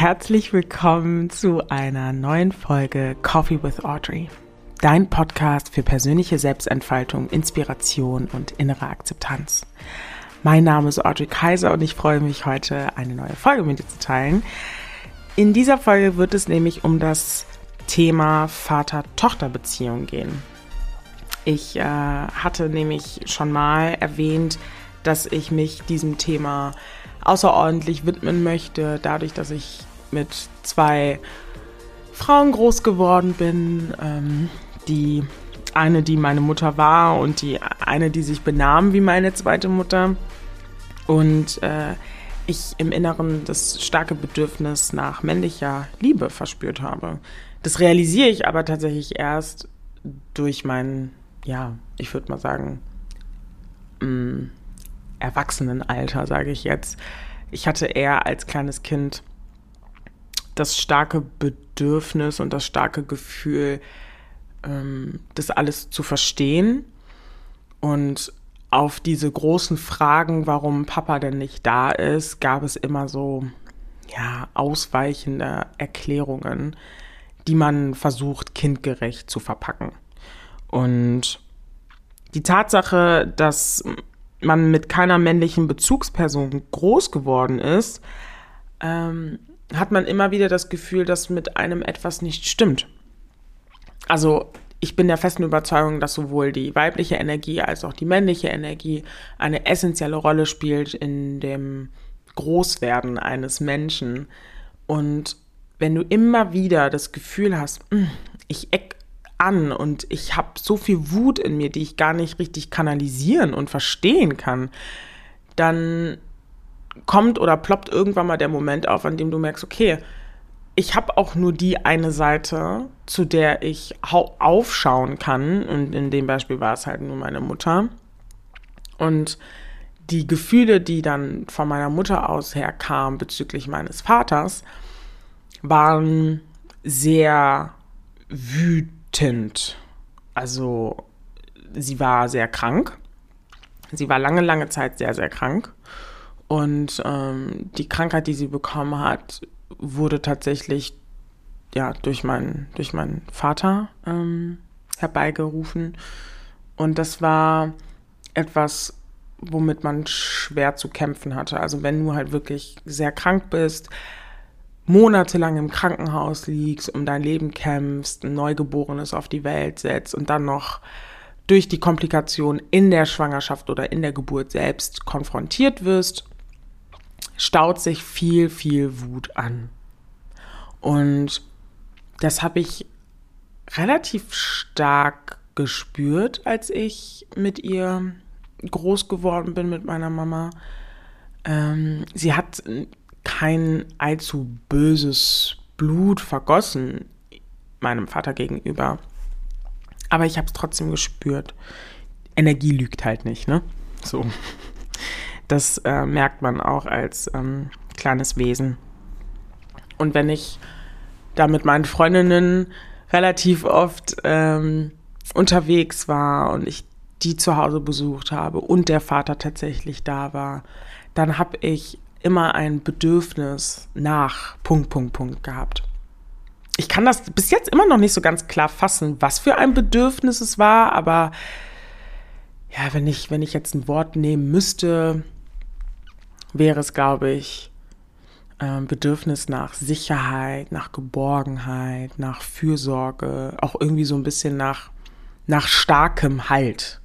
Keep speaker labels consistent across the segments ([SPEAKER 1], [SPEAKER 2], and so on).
[SPEAKER 1] herzlich willkommen zu einer neuen Folge Coffee with Audrey. Dein Podcast für persönliche Selbstentfaltung, Inspiration und innere Akzeptanz. Mein Name ist Audrey Kaiser und ich freue mich heute eine neue Folge mit dir zu teilen. In dieser Folge wird es nämlich um das Thema Vater-Tochter-Beziehung gehen. Ich äh, hatte nämlich schon mal erwähnt, dass ich mich diesem Thema außerordentlich widmen möchte, dadurch, dass ich mit zwei Frauen groß geworden bin, ähm, die eine, die meine Mutter war und die eine, die sich benahm wie meine zweite Mutter. Und äh, ich im Inneren das starke Bedürfnis nach männlicher Liebe verspürt habe. Das realisiere ich aber tatsächlich erst durch mein, ja, ich würde mal sagen, mh, mm, Erwachsenenalter, sage ich jetzt. Ich hatte eher als kleines Kind das starke Bedürfnis und das starke Gefühl, ähm, das alles zu verstehen und auf diese großen Fragen, warum Papa denn nicht da ist, gab es immer so, ja, ausweichende Erklärungen, die man versucht, kindgerecht zu verpacken. Und die Tatsache, dass man mit keiner männlichen Bezugsperson groß geworden ist, ähm, hat man immer wieder das Gefühl, dass mit einem etwas nicht stimmt. Also ich bin der festen Überzeugung, dass sowohl die weibliche Energie als auch die männliche Energie eine essentielle Rolle spielt in dem Großwerden eines Menschen. Und wenn du immer wieder das Gefühl hast, hm, ich eck an und ich habe so viel Wut in mir, die ich gar nicht richtig kanalisieren und verstehen kann, dann kommt oder ploppt irgendwann mal der Moment auf, an dem du merkst, okay, ich habe auch nur die eine Seite, zu der ich aufschauen kann. Und in dem Beispiel war es halt nur meine Mutter. Und die Gefühle, die dann von meiner Mutter aus herkamen bezüglich meines Vaters, waren sehr wütend. Also sie war sehr krank. Sie war lange, lange Zeit sehr, sehr krank. Und ähm, die Krankheit, die sie bekommen hat, wurde tatsächlich ja durch meinen durch meinen Vater ähm, herbeigerufen und das war etwas, womit man schwer zu kämpfen hatte. Also wenn du halt wirklich sehr krank bist, monatelang im Krankenhaus liegst, um dein Leben kämpfst, ein Neugeborenes auf die Welt setzt und dann noch durch die Komplikation in der Schwangerschaft oder in der Geburt selbst konfrontiert wirst, staut sich viel, viel Wut an. Und das habe ich relativ stark gespürt, als ich mit ihr groß geworden bin, mit meiner Mama. Ähm, sie hat kein allzu böses Blut vergossen meinem Vater gegenüber. Aber ich habe es trotzdem gespürt. Energie lügt halt nicht, ne? So. Das äh, merkt man auch als ähm, kleines Wesen. Und wenn ich da mit meinen Freundinnen relativ oft ähm, unterwegs war und ich die zu Hause besucht habe und der Vater tatsächlich da war, dann habe ich immer ein Bedürfnis nach Punkt, Punkt, Punkt gehabt. Ich kann das bis jetzt immer noch nicht so ganz klar fassen, was für ein Bedürfnis es war, aber ja, wenn ich, wenn ich jetzt ein Wort nehmen müsste, wäre es, glaube ich, äh, Bedürfnis nach Sicherheit, nach Geborgenheit, nach Fürsorge, auch irgendwie so ein bisschen nach, nach starkem Halt.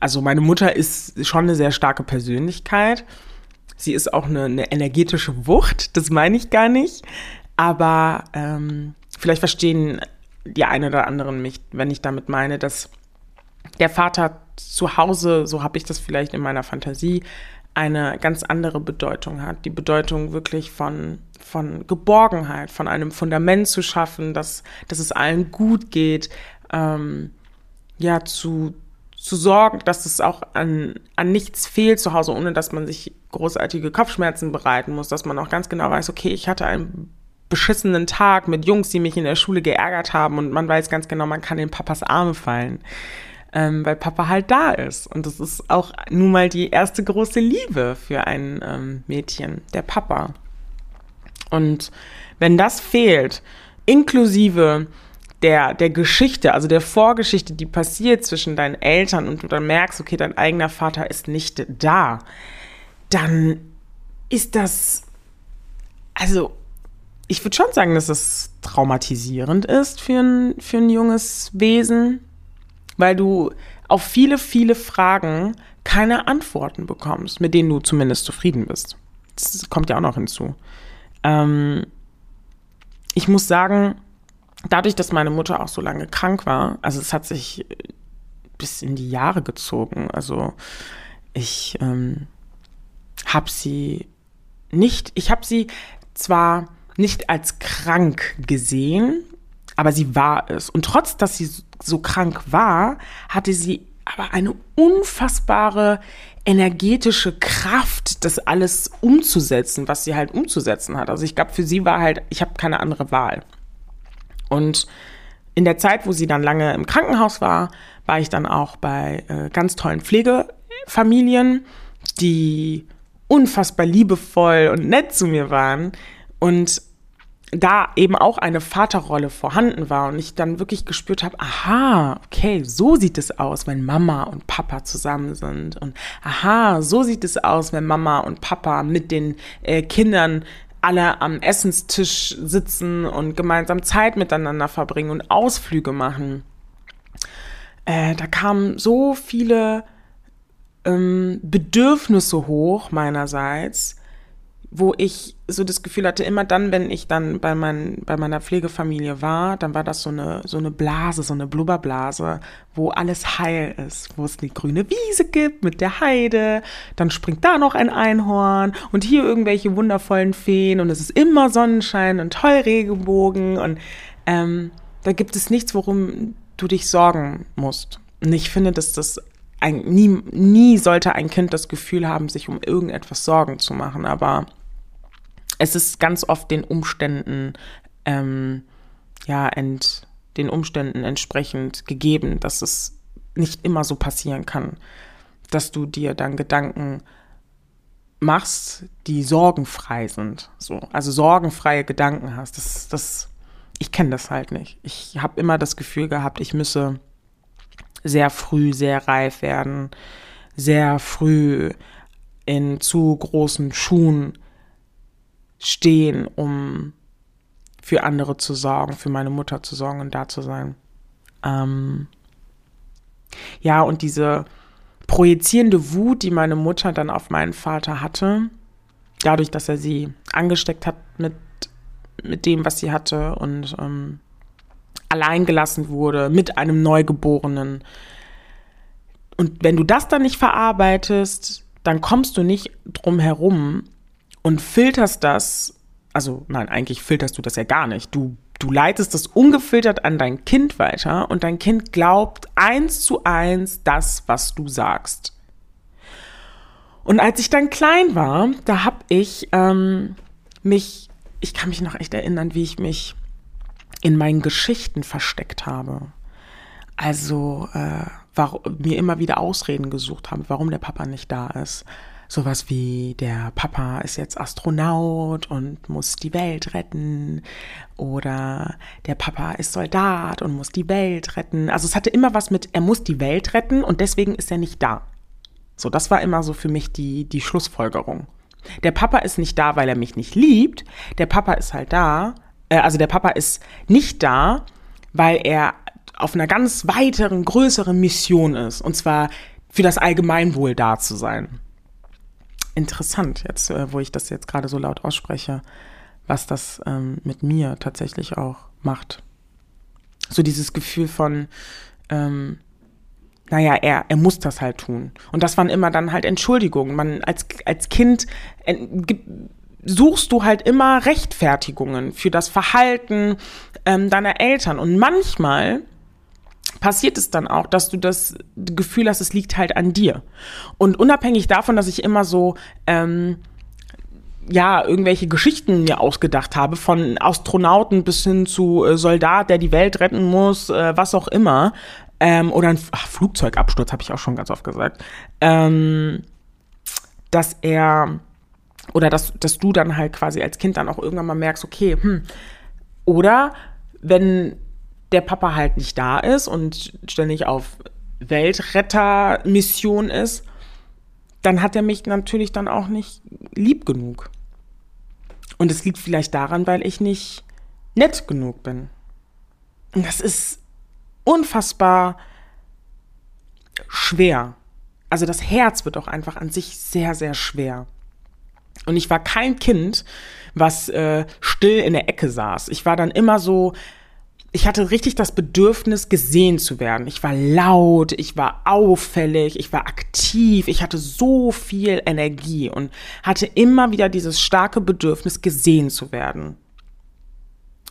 [SPEAKER 1] Also meine Mutter ist schon eine sehr starke Persönlichkeit. Sie ist auch eine, eine energetische Wucht, das meine ich gar nicht. Aber ähm, vielleicht verstehen die einen oder anderen mich, wenn ich damit meine, dass der Vater zu Hause, so habe ich das vielleicht in meiner Fantasie, eine ganz andere Bedeutung hat. Die Bedeutung wirklich von, von Geborgenheit, von einem Fundament zu schaffen, dass, dass es allen gut geht, ähm, ja, zu, zu sorgen, dass es auch an, an nichts fehlt zu Hause, ohne dass man sich großartige Kopfschmerzen bereiten muss, dass man auch ganz genau weiß, okay, ich hatte einen beschissenen Tag mit Jungs, die mich in der Schule geärgert haben und man weiß ganz genau, man kann in Papas Arme fallen ähm, weil Papa halt da ist. Und das ist auch nun mal die erste große Liebe für ein ähm, Mädchen, der Papa. Und wenn das fehlt, inklusive der, der Geschichte, also der Vorgeschichte, die passiert zwischen deinen Eltern und du dann merkst, okay, dein eigener Vater ist nicht da, dann ist das, also ich würde schon sagen, dass das traumatisierend ist für ein, für ein junges Wesen, weil du auf viele, viele Fragen keine Antworten bekommst, mit denen du zumindest zufrieden bist. Das kommt ja auch noch hinzu. Ähm, ich muss sagen, dadurch, dass meine Mutter auch so lange krank war, also es hat sich bis in die Jahre gezogen. Also ich ähm, habe sie nicht, ich habe sie zwar nicht als krank gesehen, aber sie war es. Und trotz, dass sie so krank war, hatte sie aber eine unfassbare energetische Kraft, das alles umzusetzen, was sie halt umzusetzen hat. Also ich glaube, für sie war halt, ich habe keine andere Wahl. Und in der Zeit, wo sie dann lange im Krankenhaus war, war ich dann auch bei äh, ganz tollen Pflegefamilien, die unfassbar liebevoll und nett zu mir waren. Und da eben auch eine Vaterrolle vorhanden war und ich dann wirklich gespürt habe, aha, okay, so sieht es aus, wenn Mama und Papa zusammen sind und aha, so sieht es aus, wenn Mama und Papa mit den äh, Kindern alle am Essenstisch sitzen und gemeinsam Zeit miteinander verbringen und Ausflüge machen. Äh, da kamen so viele ähm, Bedürfnisse hoch meinerseits, wo ich so das Gefühl hatte, immer dann, wenn ich dann bei, mein, bei meiner Pflegefamilie war, dann war das so eine, so eine Blase, so eine Blubberblase, wo alles heil ist, wo es eine grüne Wiese gibt mit der Heide, dann springt da noch ein Einhorn und hier irgendwelche wundervollen Feen und es ist immer Sonnenschein und toll Regenbogen und ähm, da gibt es nichts, worum du dich sorgen musst. Und ich finde, dass das ein, nie, nie sollte ein Kind das Gefühl haben, sich um irgendetwas Sorgen zu machen, aber es ist ganz oft den Umständen, ähm, ja, ent, den Umständen entsprechend gegeben, dass es nicht immer so passieren kann, dass du dir dann Gedanken machst, die sorgenfrei sind. So, also sorgenfreie Gedanken hast. Das, das, ich kenne das halt nicht. Ich habe immer das Gefühl gehabt, ich müsse sehr früh sehr reif werden, sehr früh in zu großen Schuhen stehen, um für andere zu sorgen, für meine Mutter zu sorgen und da zu sein. Ähm ja, und diese projizierende Wut, die meine Mutter dann auf meinen Vater hatte, dadurch, dass er sie angesteckt hat mit, mit dem, was sie hatte und ähm, allein gelassen wurde mit einem Neugeborenen. Und wenn du das dann nicht verarbeitest, dann kommst du nicht drum herum, und filterst das, also nein, eigentlich filterst du das ja gar nicht. Du, du leitest das ungefiltert an dein Kind weiter und dein Kind glaubt eins zu eins das, was du sagst. Und als ich dann klein war, da habe ich ähm, mich, ich kann mich noch echt erinnern, wie ich mich in meinen Geschichten versteckt habe. Also äh, war, mir immer wieder Ausreden gesucht habe, warum der Papa nicht da ist sowas wie der Papa ist jetzt Astronaut und muss die Welt retten oder der Papa ist Soldat und muss die Welt retten. Also es hatte immer was mit, er muss die Welt retten und deswegen ist er nicht da. So, das war immer so für mich die, die Schlussfolgerung. Der Papa ist nicht da, weil er mich nicht liebt. Der Papa ist halt da, äh, also der Papa ist nicht da, weil er auf einer ganz weiteren, größeren Mission ist. Und zwar für das Allgemeinwohl da zu sein interessant, jetzt, äh, wo ich das jetzt gerade so laut ausspreche, was das ähm, mit mir tatsächlich auch macht. So dieses Gefühl von, ähm, naja, er, er muss das halt tun. Und das waren immer dann halt Entschuldigungen. Man als, als Kind äh, suchst du halt immer Rechtfertigungen für das Verhalten ähm, deiner Eltern. Und manchmal passiert es dann auch, dass du das Gefühl hast, es liegt halt an dir. Und unabhängig davon, dass ich immer so, ähm, ja, irgendwelche Geschichten mir ausgedacht habe, von Astronauten bis hin zu äh, Soldat, der die Welt retten muss, äh, was auch immer, ähm, oder ein ach, Flugzeugabsturz, habe ich auch schon ganz oft gesagt, ähm, dass er Oder dass, dass du dann halt quasi als Kind dann auch irgendwann mal merkst, okay, hm. Oder wenn der Papa halt nicht da ist und ständig auf Weltrettermission ist, dann hat er mich natürlich dann auch nicht lieb genug. Und es liegt vielleicht daran, weil ich nicht nett genug bin. Und das ist unfassbar schwer. Also das Herz wird auch einfach an sich sehr, sehr schwer. Und ich war kein Kind, was äh, still in der Ecke saß. Ich war dann immer so, ich hatte richtig das Bedürfnis, gesehen zu werden. Ich war laut, ich war auffällig, ich war aktiv, ich hatte so viel Energie und hatte immer wieder dieses starke Bedürfnis, gesehen zu werden.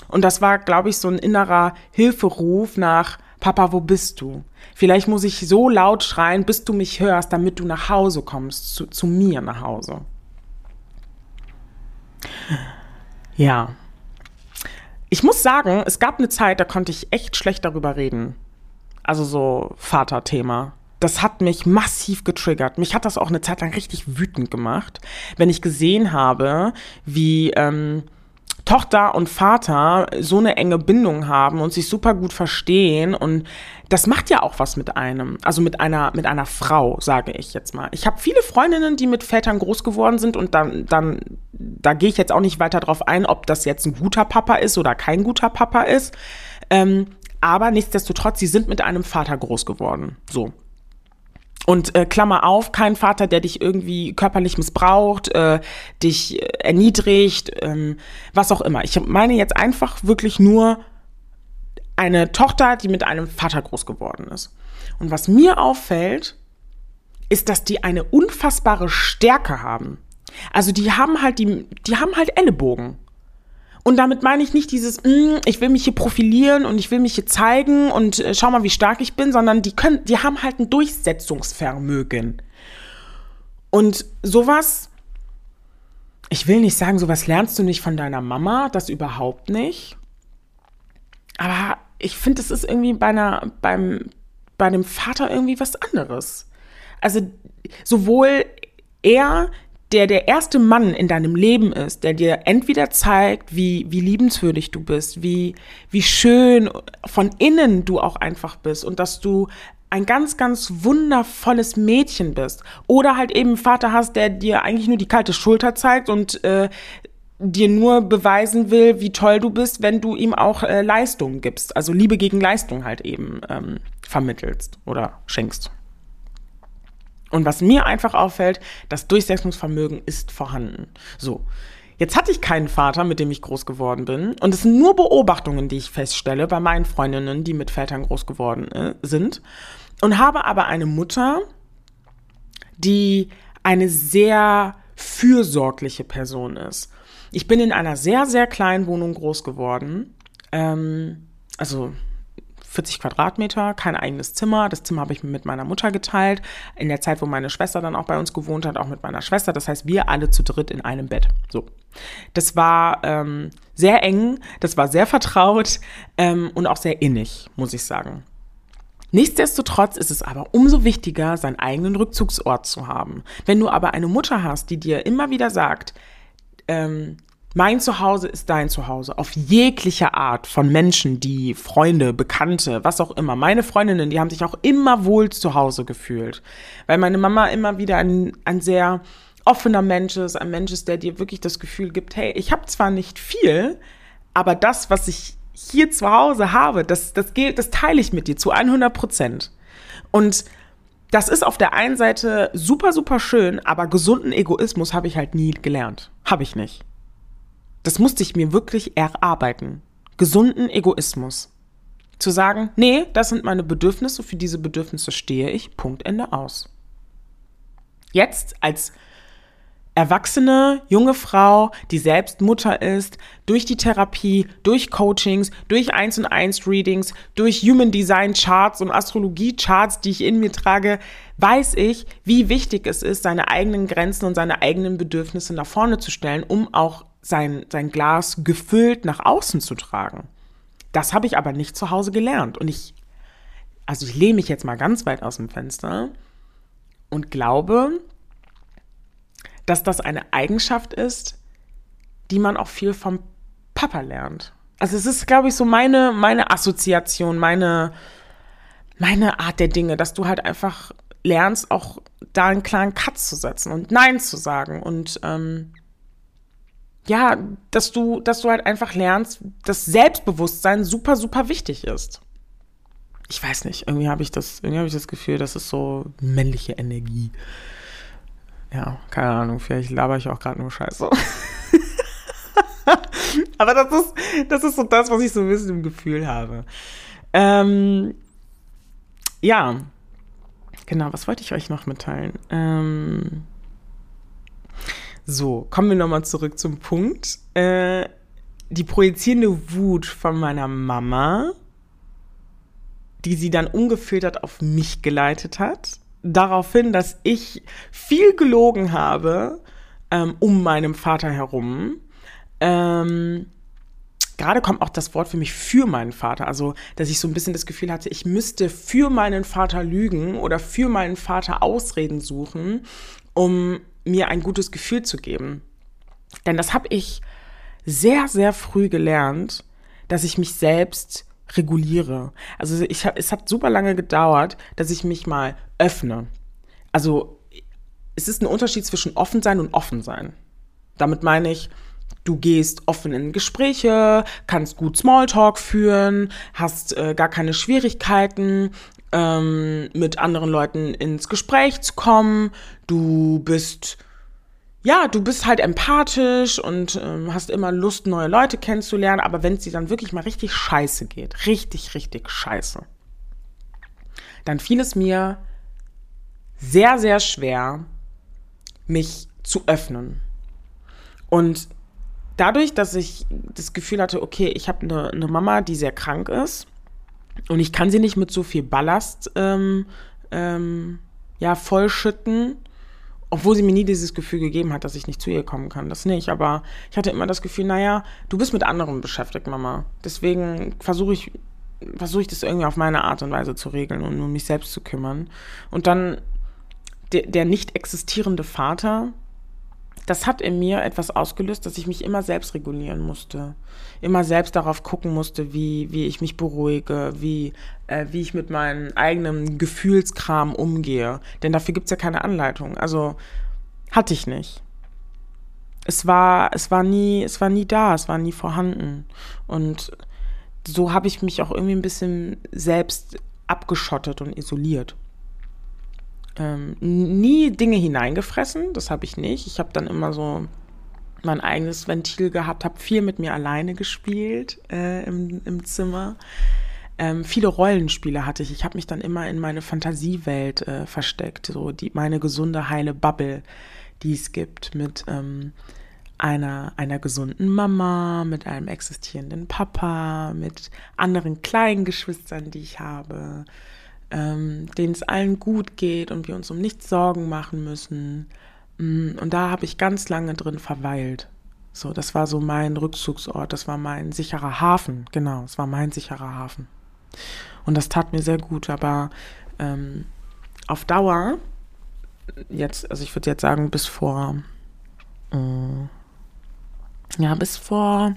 [SPEAKER 1] Und das war, glaube ich, so ein innerer Hilferuf nach, Papa, wo bist du? Vielleicht muss ich so laut schreien, bis du mich hörst, damit du nach Hause kommst, zu, zu mir nach Hause. Ja. Ich muss sagen, es gab eine Zeit, da konnte ich echt schlecht darüber reden. Also so Vaterthema. Das hat mich massiv getriggert. Mich hat das auch eine Zeit lang richtig wütend gemacht, wenn ich gesehen habe, wie ähm, Tochter und Vater so eine enge Bindung haben und sich super gut verstehen und das macht ja auch was mit einem, also mit einer mit einer Frau, sage ich jetzt mal. Ich habe viele Freundinnen, die mit Vätern groß geworden sind und dann dann da gehe ich jetzt auch nicht weiter drauf ein, ob das jetzt ein guter Papa ist oder kein guter Papa ist. Ähm, aber nichtsdestotrotz, sie sind mit einem Vater groß geworden. So. Und äh, Klammer auf, kein Vater, der dich irgendwie körperlich missbraucht, äh, dich äh, erniedrigt, ähm, was auch immer. Ich meine jetzt einfach wirklich nur eine Tochter, die mit einem Vater groß geworden ist. Und was mir auffällt, ist, dass die eine unfassbare Stärke haben. Also die haben halt die, die haben halt Ellenbogen. Und damit meine ich nicht dieses, mm, ich will mich hier profilieren und ich will mich hier zeigen und äh, schau mal, wie stark ich bin, sondern die können, die haben halt ein Durchsetzungsvermögen. Und sowas, ich will nicht sagen, sowas lernst du nicht von deiner Mama, das überhaupt nicht. Aber ich finde, es ist irgendwie bei einer, beim, bei dem Vater irgendwie was anderes. Also sowohl er der der erste Mann in deinem Leben ist, der dir entweder zeigt, wie, wie liebenswürdig du bist, wie, wie schön von innen du auch einfach bist und dass du ein ganz, ganz wundervolles Mädchen bist. Oder halt eben einen Vater hast, der dir eigentlich nur die kalte Schulter zeigt und äh, dir nur beweisen will, wie toll du bist, wenn du ihm auch äh, Leistung gibst. Also Liebe gegen Leistung halt eben ähm, vermittelst oder schenkst. Und was mir einfach auffällt, das Durchsetzungsvermögen ist vorhanden. So. Jetzt hatte ich keinen Vater, mit dem ich groß geworden bin. Und es sind nur Beobachtungen, die ich feststelle bei meinen Freundinnen, die mit Vätern groß geworden äh, sind. Und habe aber eine Mutter, die eine sehr fürsorgliche Person ist. Ich bin in einer sehr, sehr kleinen Wohnung groß geworden. Ähm, also 40 Quadratmeter, kein eigenes Zimmer. Das Zimmer habe ich mit meiner Mutter geteilt. In der Zeit, wo meine Schwester dann auch bei uns gewohnt hat, auch mit meiner Schwester. Das heißt, wir alle zu dritt in einem Bett. So. Das war ähm, sehr eng, das war sehr vertraut ähm, und auch sehr innig, muss ich sagen. Nichtsdestotrotz ist es aber umso wichtiger, seinen eigenen Rückzugsort zu haben. Wenn du aber eine Mutter hast, die dir immer wieder sagt, ähm, mein Zuhause ist dein Zuhause. Auf jegliche Art von Menschen, die Freunde, Bekannte, was auch immer. Meine Freundinnen, die haben sich auch immer wohl zu Hause gefühlt. Weil meine Mama immer wieder ein, ein sehr offener Mensch ist, ein Mensch ist, der dir wirklich das Gefühl gibt, hey, ich habe zwar nicht viel, aber das, was ich hier zu Hause habe, das, das, gilt, das teile ich mit dir zu 100 Prozent. Und das ist auf der einen Seite super, super schön, aber gesunden Egoismus habe ich halt nie gelernt. Habe ich nicht. Das musste ich mir wirklich erarbeiten. Gesunden Egoismus. Zu sagen, nee, das sind meine Bedürfnisse, für diese Bedürfnisse stehe ich, Punkt, Ende aus. Jetzt als erwachsene, junge Frau, die selbst Mutter ist, durch die Therapie, durch Coachings, durch 1 und 1 Readings, durch Human Design Charts und Astrologie Charts, die ich in mir trage, weiß ich, wie wichtig es ist, seine eigenen Grenzen und seine eigenen Bedürfnisse nach vorne zu stellen, um auch sein, sein Glas gefüllt nach außen zu tragen. Das habe ich aber nicht zu Hause gelernt. Und ich, also ich lehne mich jetzt mal ganz weit aus dem Fenster und glaube, dass das eine Eigenschaft ist, die man auch viel vom Papa lernt. Also es ist, glaube ich, so meine, meine Assoziation, meine, meine Art der Dinge, dass du halt einfach lernst, auch da einen klaren Cut zu setzen und Nein zu sagen und ähm, ja, dass du, dass du halt einfach lernst, dass Selbstbewusstsein super, super wichtig ist. Ich weiß nicht, irgendwie habe ich das, irgendwie habe ich das Gefühl, das ist so männliche Energie. Ja, keine Ahnung, vielleicht laber ich auch gerade nur Scheiße. Aber das ist, das ist so das, was ich so ein bisschen im Gefühl habe. Ähm, ja, genau, was wollte ich euch noch mitteilen? Ähm, so, kommen wir nochmal zurück zum Punkt. Äh, die projizierende Wut von meiner Mama, die sie dann ungefiltert auf mich geleitet hat, daraufhin, dass ich viel gelogen habe ähm, um meinem Vater herum. Ähm, gerade kommt auch das Wort für mich für meinen Vater. Also, dass ich so ein bisschen das Gefühl hatte, ich müsste für meinen Vater lügen oder für meinen Vater Ausreden suchen, um mir ein gutes Gefühl zu geben. Denn das habe ich sehr, sehr früh gelernt, dass ich mich selbst reguliere. Also ich es hat super lange gedauert, dass ich mich mal öffne. Also es ist ein Unterschied zwischen offen sein und offen sein. Damit meine ich, du gehst offen in Gespräche, kannst gut Smalltalk führen, hast äh, gar keine Schwierigkeiten, ähm, mit anderen Leuten ins Gespräch zu kommen. Du bist ja, du bist halt empathisch und ähm, hast immer Lust, neue Leute kennenzulernen, aber wenn es dir dann wirklich mal richtig scheiße geht, richtig, richtig scheiße, dann fiel es mir sehr, sehr schwer, mich zu öffnen. Und dadurch, dass ich das Gefühl hatte, okay, ich habe eine, eine Mama, die sehr krank ist und ich kann sie nicht mit so viel Ballast ähm, ähm, ja, vollschütten, obwohl sie mir nie dieses Gefühl gegeben hat, dass ich nicht zu ihr kommen kann. Das nicht. Aber ich hatte immer das Gefühl, naja, du bist mit anderen beschäftigt, Mama. Deswegen versuche ich, versuche ich das irgendwie auf meine Art und Weise zu regeln und um mich selbst zu kümmern. Und dann der, der nicht existierende Vater, das hat in mir etwas ausgelöst, dass ich mich immer selbst regulieren musste. Immer selbst darauf gucken musste, wie, wie ich mich beruhige, wie, äh, wie ich mit meinem eigenen Gefühlskram umgehe. Denn dafür gibt's ja keine Anleitung. Also hatte ich nicht. Es war, es war nie, es war nie da, es war nie vorhanden. Und so habe ich mich auch irgendwie ein bisschen selbst abgeschottet und isoliert ähm, nie Dinge hineingefressen, das habe ich nicht. Ich habe dann immer so mein eigenes Ventil gehabt, habe viel mit mir alleine gespielt äh, im, im Zimmer. Ähm, viele Rollenspiele hatte ich. Ich habe mich dann immer in meine Fantasiewelt äh, versteckt, so die meine gesunde heile Bubble, die es gibt mit ähm, einer einer gesunden Mama, mit einem existierenden Papa, mit anderen kleinen Geschwistern, die ich habe, ähm, denen es allen gut geht und wir uns um nichts Sorgen machen müssen. Mm, und da habe ich ganz lange drin verweilt. So, das war so mein Rückzugsort, das war mein sicherer Hafen, genau, es war mein sicherer Hafen. Und das tat mir sehr gut, aber ähm, auf Dauer, jetzt, also ich würde jetzt sagen, bis vor, äh, ja, bis vor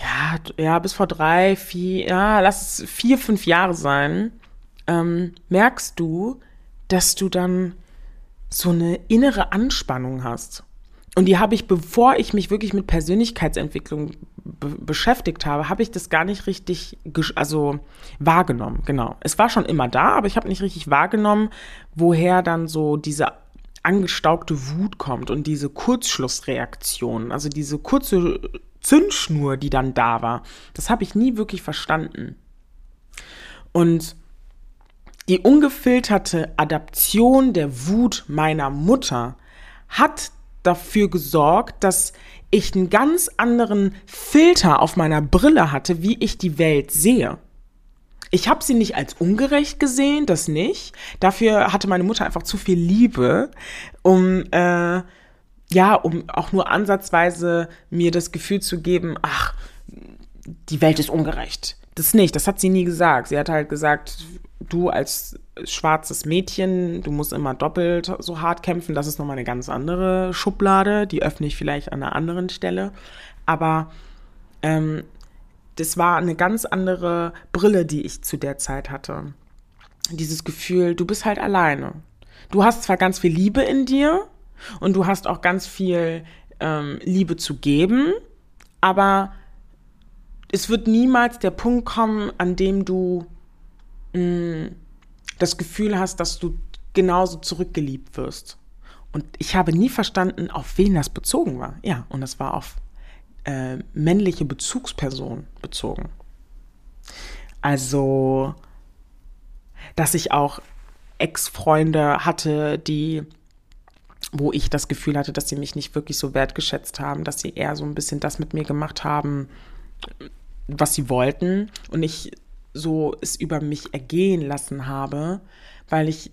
[SPEAKER 1] ja, ja, bis vor drei, vier, ja, lass es vier, fünf Jahre sein, ähm, merkst du, dass du dann so eine innere Anspannung hast. Und die habe ich, bevor ich mich wirklich mit Persönlichkeitsentwicklung be beschäftigt habe, habe ich das gar nicht richtig, also wahrgenommen. Genau. Es war schon immer da, aber ich habe nicht richtig wahrgenommen, woher dann so diese angestaugte Wut kommt und diese Kurzschlussreaktion, also diese kurze Zündschnur, die dann da war. Das habe ich nie wirklich verstanden. Und die ungefilterte Adaption der Wut meiner Mutter hat dafür gesorgt, dass ich einen ganz anderen Filter auf meiner Brille hatte, wie ich die Welt sehe. Ich habe sie nicht als ungerecht gesehen, das nicht. Dafür hatte meine Mutter einfach zu viel Liebe, um äh, ja, um auch nur ansatzweise mir das Gefühl zu geben, ach, die Welt ist ungerecht. Das nicht, das hat sie nie gesagt. Sie hat halt gesagt, du als schwarzes Mädchen, du musst immer doppelt so hart kämpfen. Das ist nochmal eine ganz andere Schublade. Die öffne ich vielleicht an einer anderen Stelle. Aber ähm, das war eine ganz andere Brille, die ich zu der Zeit hatte. Dieses Gefühl, du bist halt alleine. Du hast zwar ganz viel Liebe in dir und du hast auch ganz viel ähm, Liebe zu geben, aber es wird niemals der Punkt kommen, an dem du mh, mm, das Gefühl hast, dass du genauso zurückgeliebt wirst. Und ich habe nie verstanden, auf wen das bezogen war. Ja, und das war auf äh, männliche Bezugsperson bezogen. Also, dass ich auch Ex-Freunde hatte, die, wo ich das Gefühl hatte, dass sie mich nicht wirklich so wertgeschätzt haben, dass sie eher so ein bisschen das mit mir gemacht haben, was sie wollten und ich so es über mich ergehen lassen habe, weil ich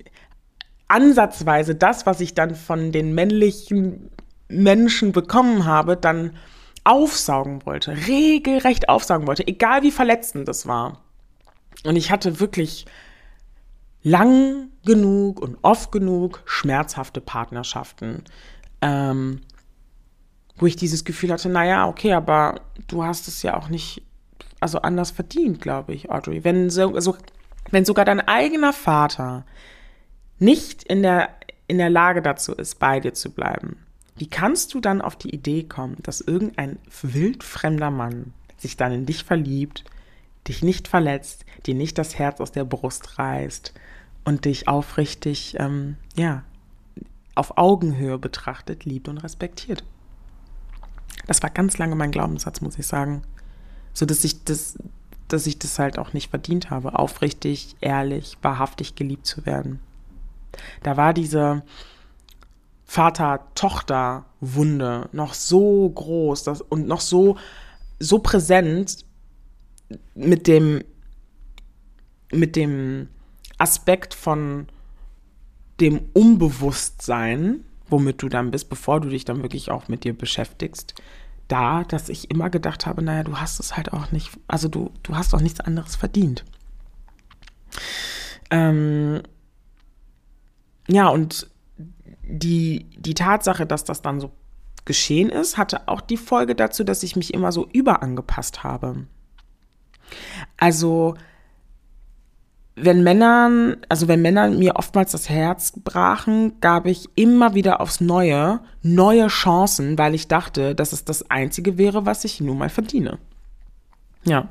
[SPEAKER 1] ansatzweise das, was ich dann von den männlichen Menschen bekommen habe, dann aufsaugen wollte, regelrecht aufsaugen wollte, egal wie verletzend das war. Und ich hatte wirklich lang genug und oft genug schmerzhafte Partnerschaften, ähm, wo ich dieses Gefühl hatte, naja, okay, aber du hast es ja auch nicht, also anders verdient, glaube ich, Audrey. Wenn, so, also, wenn sogar dein eigener Vater nicht in der, in der Lage dazu ist, bei dir zu bleiben, wie kannst du dann auf die Idee kommen, dass irgendein wildfremder Mann sich dann in dich verliebt, dich nicht verletzt, dir nicht das Herz aus der Brust reißt und dich aufrichtig, ähm, ja, auf Augenhöhe betrachtet, liebt und respektiert? Das war ganz lange mein Glaubenssatz, muss ich sagen. So dass ich das, dass ich das halt auch nicht verdient habe, aufrichtig, ehrlich, wahrhaftig geliebt zu werden. Da war diese, Vater-Tochter-Wunde noch so groß das, und noch so, so präsent mit dem, mit dem Aspekt von dem Unbewusstsein, womit du dann bist, bevor du dich dann wirklich auch mit dir beschäftigst, da, dass ich immer gedacht habe, naja, du hast es halt auch nicht, also du, du hast auch nichts anderes verdient. Ähm, ja, und die, die Tatsache, dass das dann so geschehen ist, hatte auch die Folge dazu, dass ich mich immer so überangepasst habe. Also, wenn Männern, also wenn Männer mir oftmals das Herz brachen, gab ich immer wieder aufs Neue neue Chancen, weil ich dachte, dass es das Einzige wäre, was ich nun mal verdiene. Ja.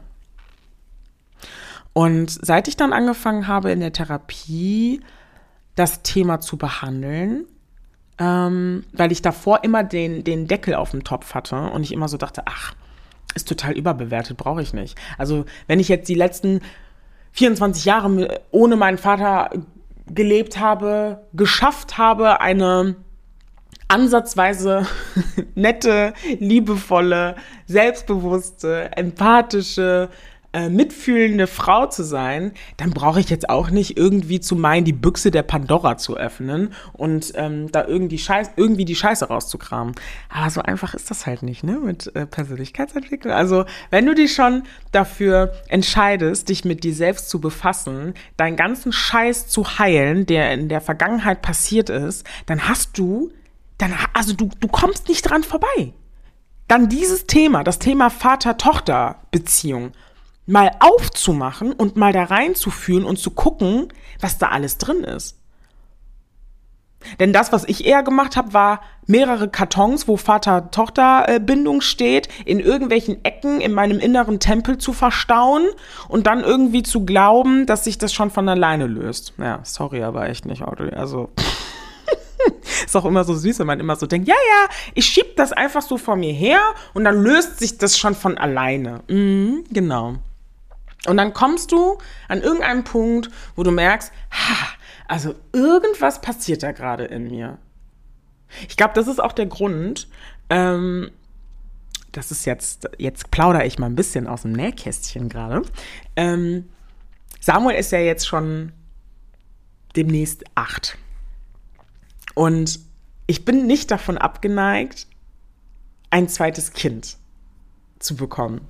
[SPEAKER 1] Und seit ich dann angefangen habe in der Therapie, das Thema zu behandeln, ähm, weil ich davor immer den, den Deckel auf dem Topf hatte und ich immer so dachte, ach, ist total überbewertet, brauche ich nicht. Also wenn ich jetzt die letzten 24 Jahre ohne meinen Vater gelebt habe, geschafft habe, eine ansatzweise nette, liebevolle, selbstbewusste, empathische, äh, mitfühlende Frau zu sein, dann brauche ich jetzt auch nicht irgendwie zu meinen, die Büchse der Pandora zu öffnen und ähm, da irgendwie, Scheiß, irgendwie die Scheiße rauszukramen. Aber so einfach ist das halt nicht, ne, mit äh, Persönlichkeitsentwicklung. Also, wenn du dich schon dafür entscheidest, dich mit dir selbst zu befassen, deinen ganzen Scheiß zu heilen, der in der Vergangenheit passiert ist, dann hast du, dann, also du, du kommst nicht dran vorbei. Dann dieses Thema, das Thema Vater-Tochter-Beziehung, mal aufzumachen und mal da reinzufühlen und zu gucken, was da alles drin ist. Denn das, was ich eher gemacht habe, war mehrere Kartons, wo Vater-Tochter-Bindung steht, in irgendwelchen Ecken in meinem inneren Tempel zu verstauen und dann irgendwie zu glauben, dass sich das schon von alleine löst. Ja, sorry, aber echt nicht, Audrey. Also. ist auch immer so süß, wenn man immer so denkt, ja, ja, ich schieb das einfach so vor mir her und dann löst sich das schon von alleine. Mhm, genau. Und dann kommst du an irgendeinem Punkt, wo du merkst, ha, also irgendwas passiert da gerade in mir. Ich glaube, das ist auch der Grund, ähm, das ist jetzt, jetzt plaudere ich mal ein bisschen aus dem Nähkästchen gerade. Ähm, Samuel ist ja jetzt schon demnächst acht. Und ich bin nicht davon abgeneigt, ein zweites Kind zu bekommen.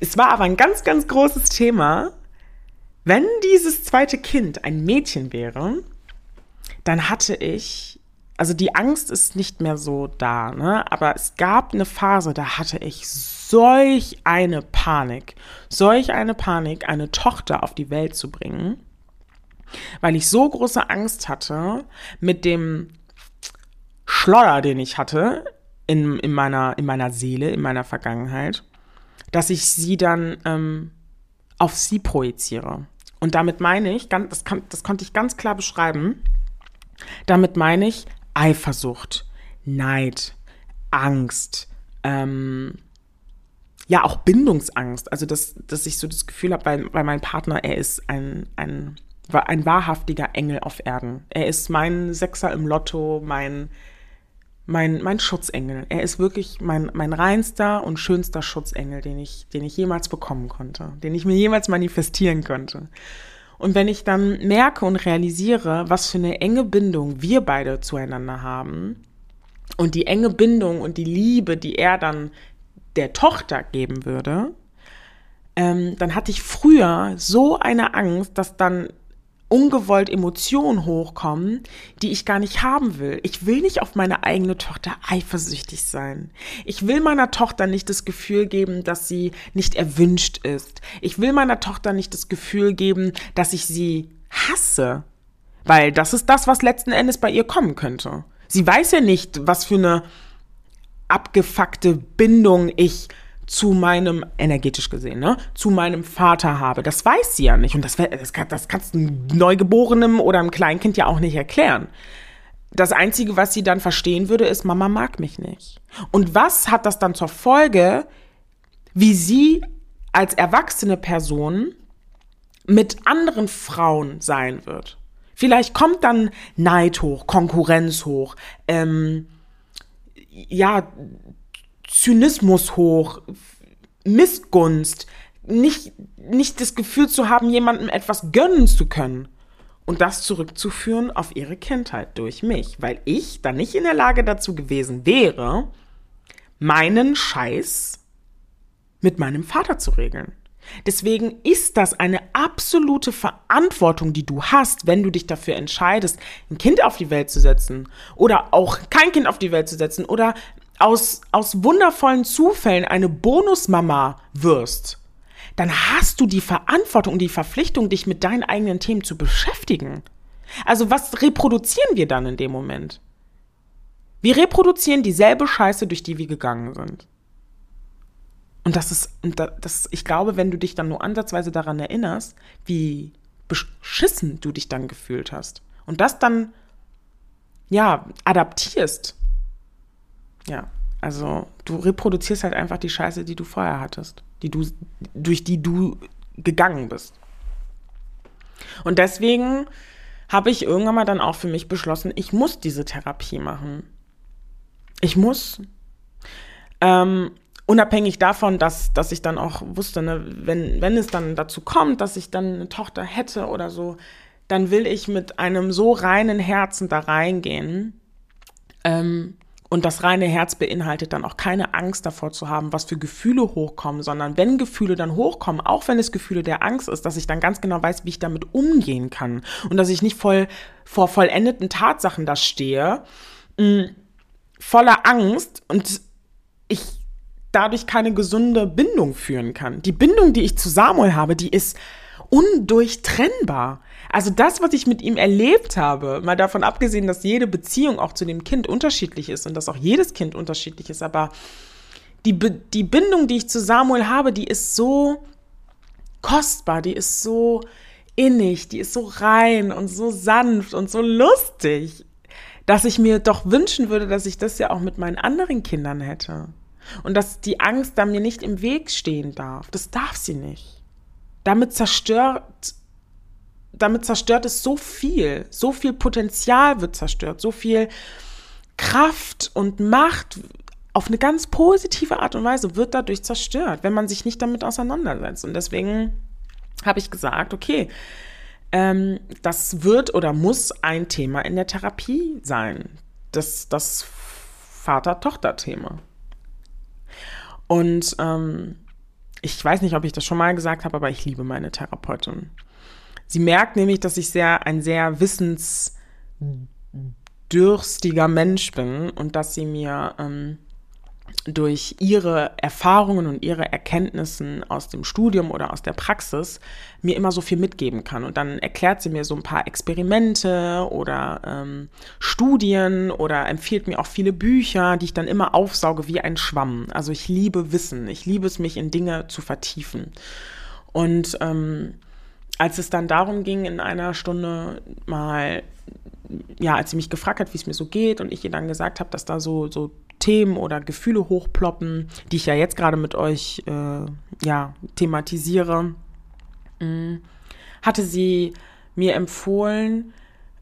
[SPEAKER 1] Es war aber ein ganz, ganz großes Thema, wenn dieses zweite Kind ein Mädchen wäre, dann hatte ich, also die Angst ist nicht mehr so da, ne? aber es gab eine Phase, da hatte ich solch eine Panik, solch eine Panik, eine Tochter auf die Welt zu bringen, weil ich so große Angst hatte mit dem Schlodder, den ich hatte in, in, meiner, in meiner Seele, in meiner Vergangenheit, dass ich sie dann ähm, auf sie projiziere. Und damit meine ich, das, kann, das konnte ich ganz klar beschreiben, damit meine ich Eifersucht, Neid, Angst, ähm, ja auch Bindungsangst. Also dass, dass ich so das Gefühl habe, weil, weil mein Partner, er ist ein, ein, ein wahrhaftiger Engel auf Erden. Er ist mein Sechser im Lotto, mein mein, mein Schutzengel. Er ist wirklich mein, mein reinster und schönster Schutzengel, den ich, den ich jemals bekommen konnte, den ich mir jemals manifestieren konnte. Und wenn ich dann merke und realisiere, was für eine enge Bindung wir beide zueinander haben und die enge Bindung und die Liebe, die er dann der Tochter geben würde, ähm, dann hatte ich früher so eine Angst, dass dann ungewollt Emotionen hochkommen, die ich gar nicht haben will. Ich will nicht auf meine eigene Tochter eifersüchtig sein. Ich will meiner Tochter nicht das Gefühl geben, dass sie nicht erwünscht ist. Ich will meiner Tochter nicht das Gefühl geben, dass ich sie hasse. Weil das ist das, was letzten Endes bei ihr kommen könnte. Sie weiß ja nicht, was für eine abgefuckte Bindung ich zu meinem, energetisch gesehen, ne, zu meinem Vater habe. Das weiß sie ja nicht. Und das, das, das kannst du einem Neugeborenem oder einem Kleinkind ja auch nicht erklären. Das Einzige, was sie dann verstehen würde, ist, Mama mag mich nicht. Und was hat das dann zur Folge, wie sie als erwachsene Person mit anderen Frauen sein wird? Vielleicht kommt dann Neid hoch, Konkurrenz hoch, ähm, ja, Zynismus hoch, Missgunst, nicht, nicht das Gefühl zu haben, jemandem etwas gönnen zu können. Und das zurückzuführen auf ihre Kindheit durch mich, weil ich dann nicht in der Lage dazu gewesen wäre, meinen Scheiß mit meinem Vater zu regeln. Deswegen ist das eine absolute Verantwortung, die du hast, wenn du dich dafür entscheidest, ein Kind auf die Welt zu setzen oder auch kein Kind auf die Welt zu setzen oder aus, aus wundervollen Zufällen eine Bonusmama wirst, dann hast du die Verantwortung und die Verpflichtung, dich mit deinen eigenen Themen zu beschäftigen. Also was reproduzieren wir dann in dem Moment? Wir reproduzieren dieselbe Scheiße, durch die wir gegangen sind. Und das ist, das, ich glaube, wenn du dich dann nur ansatzweise daran erinnerst, wie beschissen du dich dann gefühlt hast und das dann, ja, adaptierst, ja, also du reproduzierst halt einfach die Scheiße, die du vorher hattest, die du, durch die du gegangen bist. Und deswegen habe ich irgendwann mal dann auch für mich beschlossen, ich muss diese Therapie machen. Ich muss. Ähm, unabhängig davon, dass, dass ich dann auch wusste, ne, wenn, wenn es dann dazu kommt, dass ich dann eine Tochter hätte oder so, dann will ich mit einem so reinen Herzen da reingehen, ähm, und das reine Herz beinhaltet dann auch keine Angst davor zu haben, was für Gefühle hochkommen, sondern wenn Gefühle dann hochkommen, auch wenn es Gefühle der Angst ist, dass ich dann ganz genau weiß, wie ich damit umgehen kann und dass ich nicht voll vor vollendeten Tatsachen da stehe, mh, mm, voller Angst und ich dadurch keine gesunde Bindung führen kann. Die Bindung, die ich zu Samuel habe, die ist undurchtrennbar. Also das, was ich mit ihm erlebt habe, mal davon abgesehen, dass jede Beziehung auch zu dem Kind unterschiedlich ist und dass auch jedes Kind unterschiedlich ist, aber die, die Bindung, die ich zu Samuel habe, die ist so kostbar, die ist so innig, die ist so rein und so sanft und so lustig, dass ich mir doch wünschen würde, dass ich das ja auch mit meinen anderen Kindern hätte. Und dass die Angst da mir nicht im Weg stehen darf. Das darf sie nicht. Damit zerstört damit zerstört es so viel, so viel Potenzial wird zerstört, so viel Kraft und Macht auf eine ganz positive Art und Weise wird dadurch zerstört, wenn man sich nicht damit auseinandersetzt. Und deswegen habe ich gesagt, okay, ähm, das wird oder muss ein Thema in der Therapie sein. Das, das Vater-Tochter-Thema. Und ähm, ich weiß nicht, ob ich das schon mal gesagt habe, aber ich liebe meine Therapeutin. Sie merkt nämlich, dass ich sehr, ein sehr wissensdürstiger Mensch bin und dass sie mir ähm, durch ihre Erfahrungen und ihre Erkenntnissen aus dem Studium oder aus der Praxis mir immer so viel mitgeben kann. Und dann erklärt sie mir so ein paar Experimente oder ähm, Studien oder empfiehlt mir auch viele Bücher, die ich dann immer aufsauge wie ein Schwamm. Also ich liebe Wissen, ich liebe es, mich in Dinge zu vertiefen. Und ähm, als es dann darum ging, in einer Stunde mal, ja, als sie mich gefragt hat, wie es mir so geht und ich ihr dann gesagt habe, dass da so, so Themen oder Gefühle hochploppen, die ich ja jetzt gerade mit euch äh, ja, thematisiere, mm, hatte sie mir empfohlen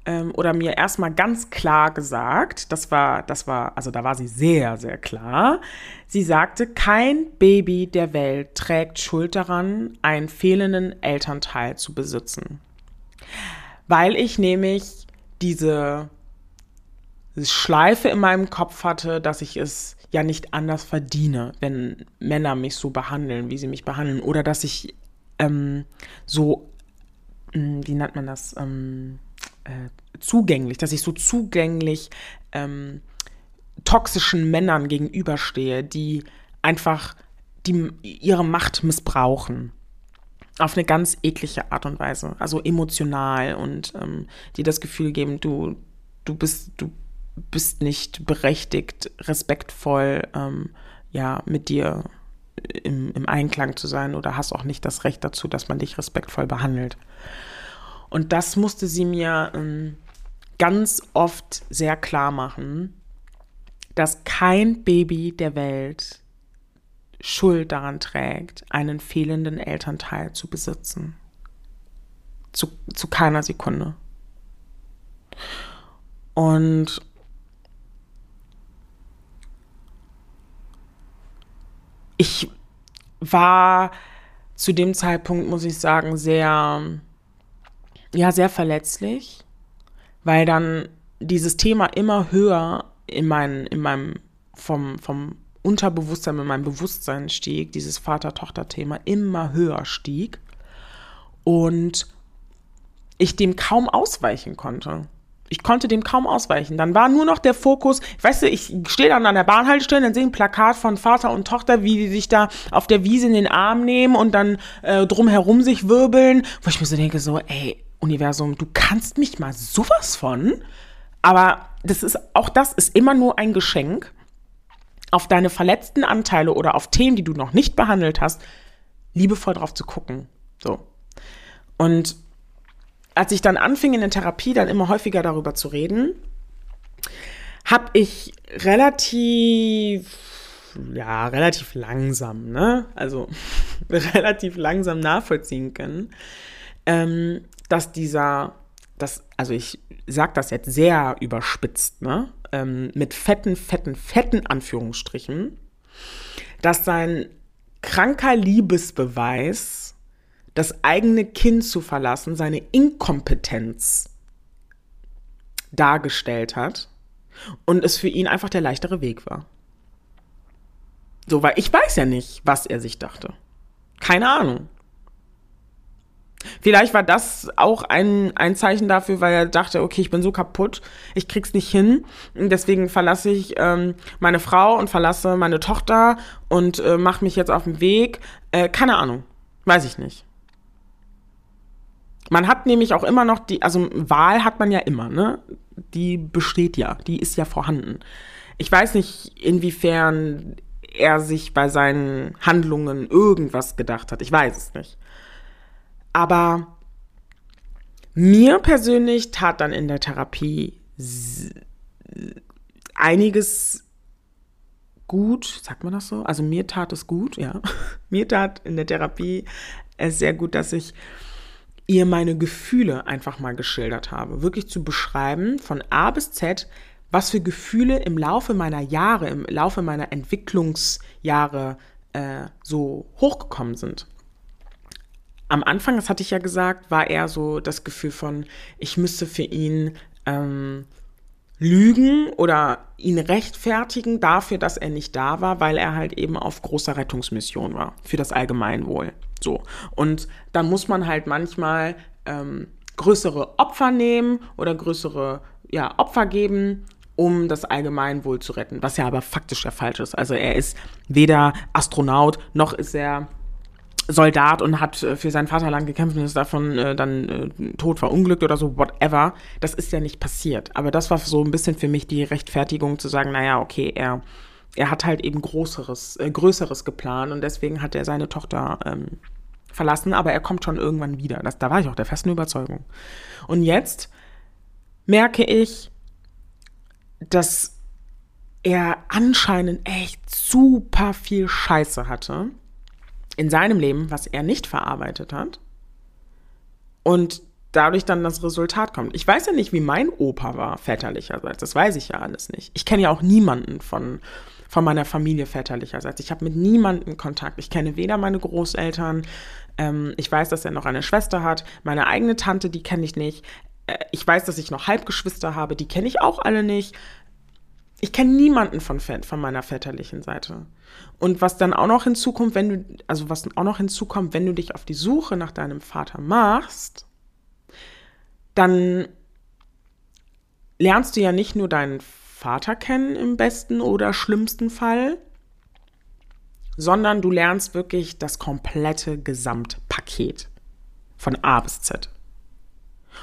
[SPEAKER 1] ähm, oder mir erstmal ganz klar gesagt, das war, das war, also da war sie sehr, sehr klar. Sie sagte, kein Baby der Welt trägt Schuld daran, einen fehlenden Elternteil zu besitzen. Weil ich nämlich diese Schleife in meinem Kopf hatte, dass ich es ja nicht anders verdiene, wenn Männer mich so behandeln, wie sie mich behandeln. Oder dass ich ähm, so, hm, wie nennt man das, ähm, äh, zugänglich, dass ich so zugänglich ähm, toxischen Männern gegenüberstehe, die einfach die, ihre Macht missbrauchen. Auf eine ganz eklige Art und Weise, also emotional und ähm, die das Gefühl geben, du, du bist, du bist nicht berechtigt, respektvoll ähm, ja, mit dir im, im Einklang zu sein oder hast auch nicht das Recht dazu, dass man dich respektvoll behandelt. Und das musste sie mir ähm, ganz oft sehr klar machen, dass kein Baby der Welt Schuld daran trägt, einen fehlenden Elternteil zu besitzen. Zu, zu keiner Sekunde. Und ich war zu dem Zeitpunkt, muss ich sagen, sehr, ja, sehr verletzlich, weil dann dieses Thema immer höher in, mein, in meinem, vom, vom Unterbewusstsein, in meinem Bewusstsein stieg, dieses Vater-Tochter-Thema immer höher stieg und ich dem kaum ausweichen konnte ich konnte dem kaum ausweichen. Dann war nur noch der Fokus, weißt du, ich stehe dann an der Bahnhaltestelle, dann sehe ein Plakat von Vater und Tochter, wie die sich da auf der Wiese in den Arm nehmen und dann äh, drumherum sich wirbeln, wo ich mir so denke, so, ey, Universum, du kannst mich mal sowas von. Aber das ist, auch das ist immer nur ein Geschenk auf deine verletzten Anteile oder auf Themen, die du noch nicht behandelt hast, liebevoll drauf zu gucken. So. Und als ich dann anfing in der Therapie dann immer häufiger darüber zu reden, habe ich relativ, ja, relativ langsam, ne? Also relativ langsam nachvollziehen können, ähm, dass dieser, das, also ich sage das jetzt sehr überspitzt, ne? Ähm, mit fetten, fetten, fetten Anführungsstrichen, dass sein kranker Liebesbeweis das eigene Kind zu verlassen, seine Inkompetenz dargestellt hat und es für ihn einfach der leichtere Weg war. So, weil ich weiß ja nicht, was er sich dachte. Keine Ahnung. Vielleicht war das auch ein, ein Zeichen dafür, weil er dachte, okay, ich bin so kaputt, ich krieg's nicht hin. Deswegen verlasse ich ähm, meine Frau und verlasse meine Tochter und äh, mache mich jetzt auf den Weg. Äh, keine Ahnung. Weiß ich nicht. Man hat nämlich auch immer noch die, also Wahl hat man ja immer, ne? Die besteht ja, die ist ja vorhanden. Ich weiß nicht, inwiefern er sich bei seinen Handlungen irgendwas gedacht hat. Ich weiß es nicht. Aber mir persönlich tat dann in der Therapie einiges gut, sagt man das so? Also mir tat es gut, ja. mir tat in der Therapie es sehr gut, dass ich ihr meine Gefühle einfach mal geschildert habe. Wirklich zu beschreiben von A bis Z, was für Gefühle im Laufe meiner Jahre, im Laufe meiner Entwicklungsjahre äh, so hochgekommen sind. Am Anfang, das hatte ich ja gesagt, war eher so das Gefühl von, ich müsste für ihn ähm, lügen oder ihn rechtfertigen dafür, dass er nicht da war, weil er halt eben auf großer Rettungsmission war für das Allgemeinwohl. So. Und dann muss man halt manchmal ähm, größere Opfer nehmen oder größere ja, Opfer geben, um das Allgemeinwohl zu retten, was ja aber faktisch der falsch ist. Also er ist weder Astronaut noch ist er Soldat und hat äh, für sein Vaterland gekämpft und ist davon äh, dann äh, tot verunglückt oder so, whatever. Das ist ja nicht passiert. Aber das war so ein bisschen für mich die Rechtfertigung zu sagen, naja, okay, er, er hat halt eben Größeres, äh, Größeres geplant und deswegen hat er seine Tochter ähm, verlassen, aber er kommt schon irgendwann wieder. Das, da war ich auch der festen Überzeugung. Und jetzt merke ich, dass er anscheinend echt super viel Scheiße hatte in seinem Leben, was er nicht verarbeitet hat. Und dadurch dann das Resultat kommt. Ich weiß ja nicht, wie mein Opa war, väterlicherseits. Das weiß ich ja alles nicht. Ich kenne ja auch niemanden von, von meiner Familie väterlicherseits. Ich habe mit niemandem Kontakt. Ich kenne weder meine Großeltern, ähm, ich weiß, dass er noch eine Schwester hat. Meine eigene Tante, die kenne ich nicht. Äh, ich weiß, dass ich noch Halbgeschwister habe, die kenne ich auch alle nicht ich kenne niemanden von, von meiner väterlichen Seite. Und was dann auch noch hinzukommt, wenn du, also was auch noch hinzukommt, wenn du dich auf die Suche nach deinem Vater machst, dann lernst du ja nicht nur deinen Vater kennen im besten oder schlimmsten Fall, sondern du lernst wirklich das komplette Gesamtpaket von A bis Z.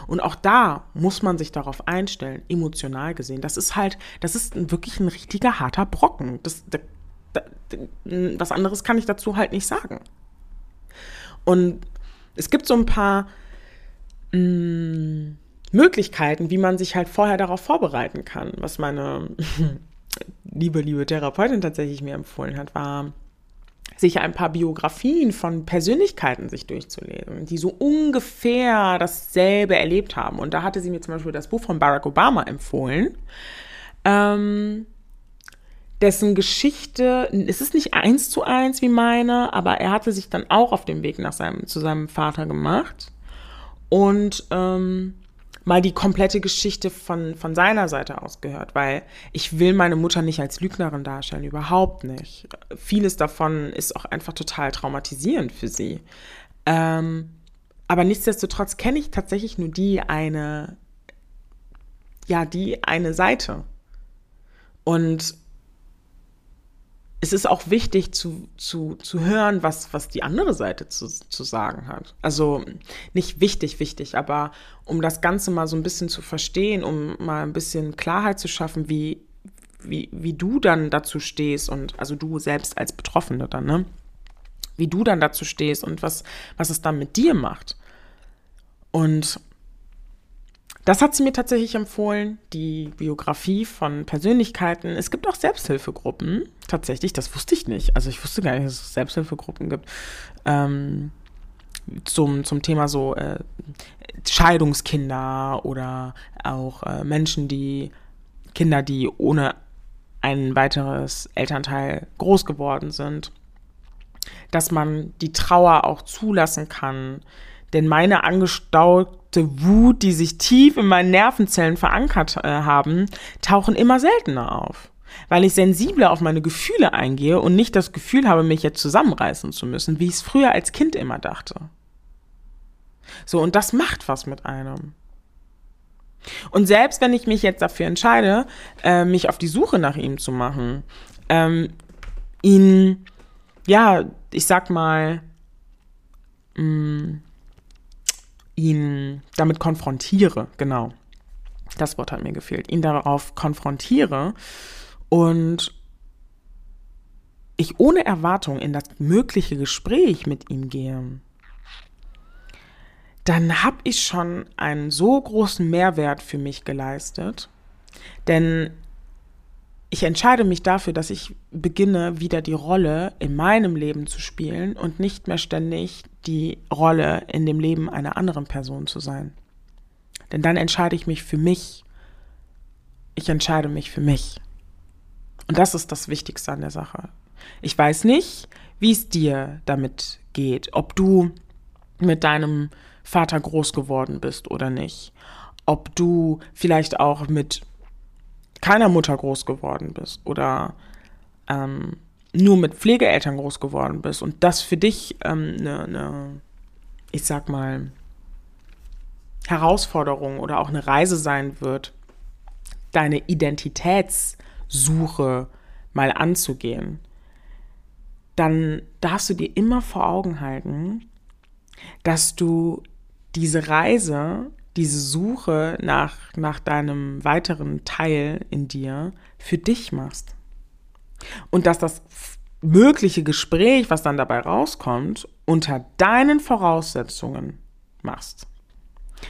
[SPEAKER 1] Und auch da muss man sich darauf einstellen, emotional gesehen. Das ist halt, das ist wirklich ein richtiger harter Brocken. Das, da, da, was anderes kann ich dazu halt nicht sagen. Und es gibt so ein paar mh, mm, Möglichkeiten, wie man sich halt vorher darauf vorbereiten kann. Was meine liebe, liebe Therapeutin tatsächlich mir empfohlen hat, war sich ein paar Biografien von Persönlichkeiten sich durchzulesen, die so ungefähr dasselbe erlebt haben. Und da hatte sie mir zum Beispiel das Buch von Barack Obama empfohlen. Ähm, dessen Geschichte, es ist nicht eins zu eins wie meine, aber er hatte sich dann auch auf den Weg nach seinem, zu seinem Vater gemacht. Und ähm, mal die komplette Geschichte von, von seiner Seite aus gehört, weil ich will meine Mutter nicht als Lügnerin darstellen, überhaupt nicht. Vieles davon ist auch einfach total traumatisierend für sie. Ähm, aber nichtsdestotrotz kenne ich tatsächlich nur die eine, ja, die eine Seite. Und es ist auch wichtig zu, zu, zu hören, was, was die andere Seite zu, zu sagen hat. Also nicht wichtig, wichtig, aber um das Ganze mal so ein bisschen zu verstehen, um mal ein bisschen Klarheit zu schaffen, wie, wie, wie du dann dazu stehst und also du selbst als Betroffene dann, ne? Wie du dann dazu stehst und was, was es dann mit dir macht. Und das hat sie mir tatsächlich empfohlen, die Biografie von Persönlichkeiten. Es gibt auch Selbsthilfegruppen, tatsächlich, das wusste ich nicht. Also ich wusste gar nicht, dass es Selbsthilfegruppen gibt. Ähm, zum, zum Thema so äh, Scheidungskinder oder auch äh, Menschen, die Kinder, die ohne ein weiteres Elternteil groß geworden sind. Dass man die Trauer auch zulassen kann. Denn meine angestaut verrückte Wut, die sich tief in meinen Nervenzellen verankert äh, haben, tauchen immer seltener auf. Weil ich sensibler auf meine Gefühle eingehe und nicht das Gefühl habe, mich jetzt zusammenreißen zu müssen, wie ich es früher als Kind immer dachte. So, und das macht was mit einem. Und selbst wenn ich mich jetzt dafür entscheide, äh, mich auf die Suche nach ihm zu machen, ähm, ihn, ja, ich sag mal, mh, mm, ihn damit konfrontiere, genau. Das Wort hat mir gefehlt. Ihn darauf konfrontiere und ich ohne Erwartung in das mögliche Gespräch mit ihm gehe, dann habe ich schon einen so großen Mehrwert für mich geleistet. Denn ich entscheide mich dafür, dass ich beginne, wieder die Rolle in meinem Leben zu spielen und nicht mehr ständig die Rolle in dem Leben einer anderen Person zu sein. Denn dann entscheide ich mich für mich. Ich entscheide mich für mich. Und das ist das Wichtigste an der Sache. Ich weiß nicht, wie es dir damit geht, ob du mit deinem Vater groß geworden bist oder nicht, ob du vielleicht auch mit keiner Mutter groß geworden bist oder ähm, nur mit Pflegeeltern groß geworden bist und das für dich eine, ähm, ne, ne, ich sag mal, Herausforderung oder auch eine Reise sein wird, deine Identitätssuche mal anzugehen, dann darfst du dir immer vor Augen halten, dass du diese Reise, diese Suche nach, nach deinem weiteren Teil in dir für dich machst. Und dass das mögliche Gespräch, was dann dabei rauskommt, unter deinen Voraussetzungen machst.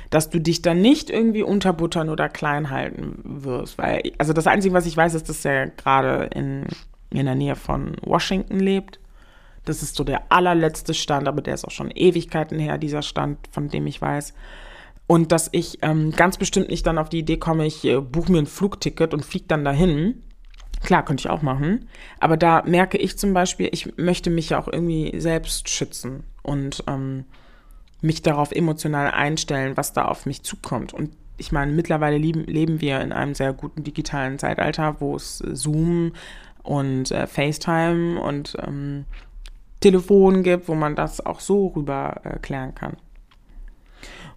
[SPEAKER 1] Dass du dich dann nicht irgendwie unterbuttern oder klein halten wirst. Weil, also das Einzige, was ich weiß, ist, dass er gerade in, in der Nähe von Washington lebt. Das ist so der allerletzte Stand, aber der ist auch schon Ewigkeiten her, dieser Stand, von dem ich weiß. Und dass ich ähm, ganz bestimmt nicht dann auf die Idee komme, ich äh, buche mir ein Flugticket und fliege dann dahin. Klar, könnte ich auch machen. Aber da merke ich zum Beispiel, ich möchte mich ja auch irgendwie selbst schützen und ähm, mich darauf emotional einstellen, was da auf mich zukommt. Und ich meine, mittlerweile leben, leben wir in einem sehr guten digitalen Zeitalter, wo es Zoom und äh, FaceTime und ähm, Telefon gibt, wo man das auch so rüber äh, klären kann.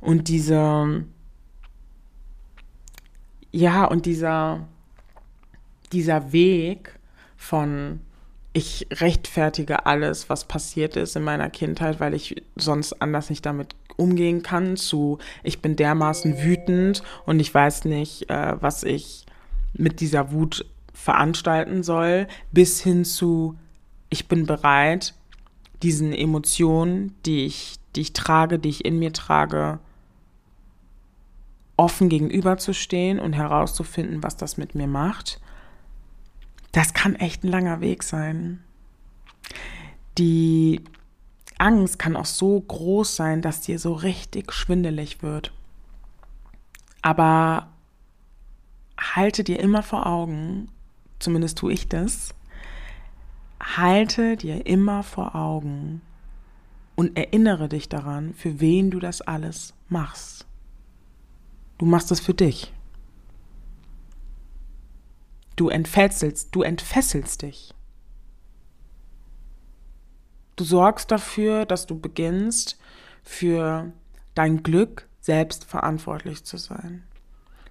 [SPEAKER 1] Und diese, ja, und dieser, dieser Weg von ich rechtfertige alles, was passiert ist in meiner Kindheit, weil ich sonst anders nicht damit umgehen kann, zu ich bin dermaßen wütend und ich weiß nicht, äh, was ich mit dieser Wut veranstalten soll, bis hin zu ich bin bereit, diesen Emotionen, die ich, die ich trage, die ich in mir trage, offen gegenüberzustehen und herauszufinden, was das mit mir macht das kann echt ein langer Weg sein. Die Angst kann auch so groß sein, dass dir so richtig schwindelig wird. Aber halte dir immer vor Augen, zumindest tue ich das, halte dir immer vor Augen und erinnere dich daran, für wen du das alles machst. Du machst es für dich. Du entfesselst, du entfesselst dich. Du sorgst dafür, dass du beginnst, für dein Glück selbst verantwortlich zu sein.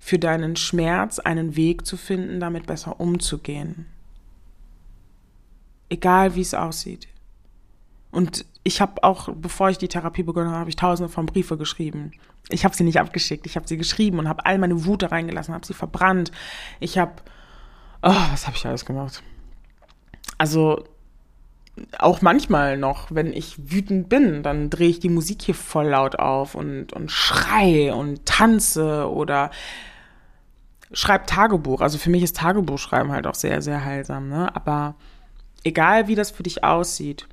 [SPEAKER 1] Für deinen Schmerz einen Weg zu finden, damit besser umzugehen. Egal wie es aussieht. Und ich habe auch, bevor ich die Therapie begonnen habe, habe ich tausende von Briefe geschrieben. Ich habe sie nicht abgeschickt, ich habe sie geschrieben und habe all meine Wut reingelassen, habe sie verbrannt. Ich habe Oh, was habe ich alles gemacht? Also auch manchmal noch, wenn ich wütend bin, dann drehe ich die Musik hier voll laut auf und, und schrei und tanze oder schreibe Tagebuch. Also für mich ist Tagebuchschreiben halt auch sehr, sehr heilsam. Ne? Aber egal wie das für dich aussieht,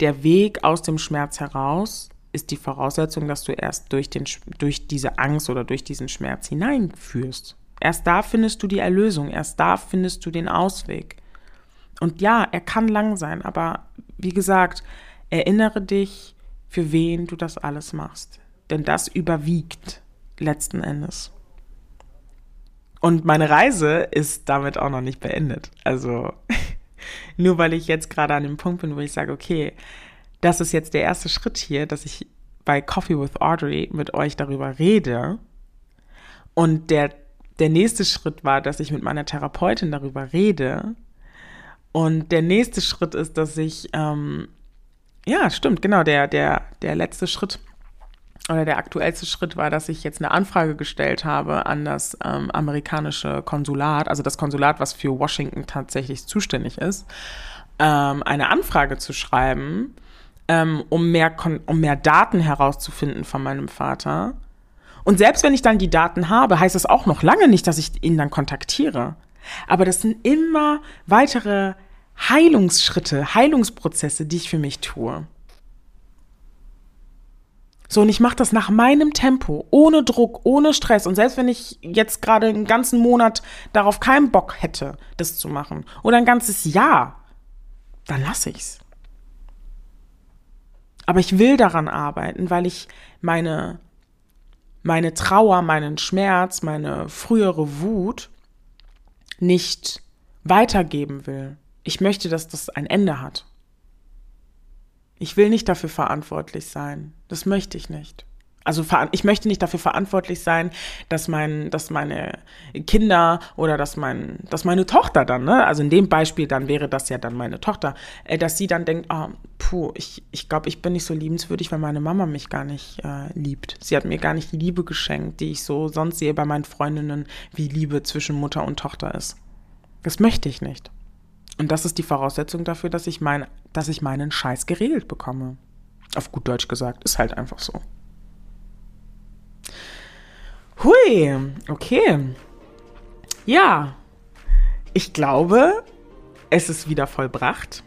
[SPEAKER 1] der Weg aus dem Schmerz heraus ist die Voraussetzung, dass du erst durch, den, durch diese Angst oder durch diesen Schmerz hineinführst. Erst da findest du die Erlösung, erst da findest du den Ausweg. Und ja, er kann lang sein, aber wie gesagt, erinnere dich, für wen du das alles machst. Denn das überwiegt letzten Endes. Und meine Reise ist damit auch noch nicht beendet. Also nur weil ich jetzt gerade an dem Punkt bin, wo ich sage, okay, das ist jetzt der erste Schritt hier, dass ich bei Coffee with Audrey mit euch darüber rede. Und der der nächste Schritt war, dass ich mit meiner Therapeutin darüber rede. Und der nächste Schritt ist, dass ich, ähm, ja, stimmt, genau, der, der, der letzte Schritt oder der aktuellste Schritt war, dass ich jetzt eine Anfrage gestellt habe an das ähm, amerikanische Konsulat, also das Konsulat, was für Washington tatsächlich zuständig ist, ähm, eine Anfrage zu schreiben, ähm, um, mehr um mehr Daten herauszufinden von meinem Vater und selbst wenn ich dann die Daten habe, heißt das auch noch lange nicht, dass ich ihn dann kontaktiere. Aber das sind immer weitere Heilungsschritte, Heilungsprozesse, die ich für mich tue. So, und ich mache das nach meinem Tempo, ohne Druck, ohne Stress. Und selbst wenn ich jetzt gerade einen ganzen Monat darauf keinen Bock hätte, das zu machen, oder ein ganzes Jahr, dann lasse ich's. Aber ich will daran arbeiten, weil ich meine meine Trauer, meinen Schmerz, meine frühere Wut nicht weitergeben will. Ich möchte, dass das ein Ende hat. Ich will nicht dafür verantwortlich sein. Das möchte ich nicht. Also ich möchte nicht dafür verantwortlich sein, dass mein, dass meine Kinder oder dass mein, dass meine Tochter dann, ne, also in dem Beispiel dann wäre das ja dann meine Tochter, äh, dass sie dann denkt, oh, puh, ich, ich glaube, ich bin nicht so liebenswürdig, weil meine Mama mich gar nicht äh, liebt. Sie hat mir gar nicht die Liebe geschenkt, die ich so sonst sehe bei meinen Freundinnen, wie Liebe zwischen Mutter und Tochter ist. Das möchte ich nicht. Und das ist die Voraussetzung dafür, dass ich mein, dass ich meinen Scheiß geregelt bekomme. Auf gut Deutsch gesagt, ist halt einfach so. Hui, okay. Ja, ich glaube, es ist wieder vollbracht.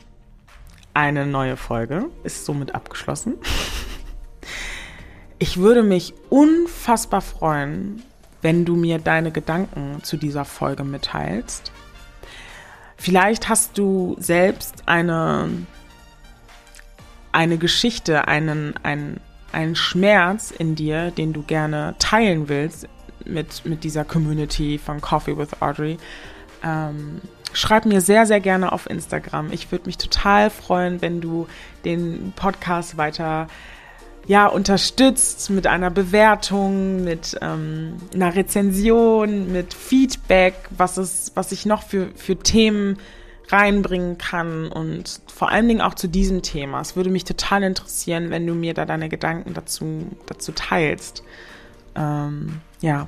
[SPEAKER 1] Eine neue Folge ist somit abgeschlossen. Ich würde mich unfassbar freuen, wenn du mir deine Gedanken zu dieser Folge mitteilst. Vielleicht hast du selbst eine, eine Geschichte, einen, einen, einen Schmerz in dir, den du gerne teilen willst mit, mit dieser Community von Coffee with Audrey. Ähm, schreib mir sehr, sehr gerne auf Instagram. Ich würde mich total freuen, wenn du den Podcast weiter ja, unterstützt mit einer Bewertung, mit ähm, einer Rezension, mit Feedback, was es, was ich noch für, für Themen reinbringen kann und vor allen Dingen auch zu diesem Thema. Es würde mich total interessieren, wenn du mir da deine Gedanken dazu, dazu teilst. Ähm, ja.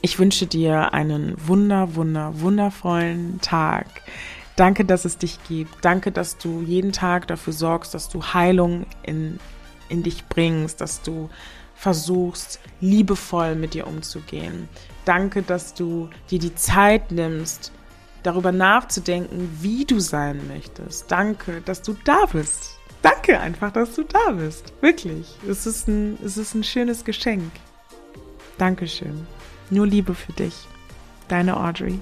[SPEAKER 1] Ich wünsche dir einen wunder, wunder, wundervollen Tag. Danke, dass es dich gibt. Danke, dass du jeden Tag dafür sorgst, dass du Heilung in in dich bringst, dass du versuchst, liebevoll mit dir umzugehen. Danke, dass du dir die Zeit nimmst, darüber nachzudenken, wie du sein möchtest. Danke, dass du da bist. Danke einfach, dass du da bist. Wirklich. Es ist ein, es ist ein schönes Geschenk. Dankeschön. Nur Liebe für dich. Deine Audrey.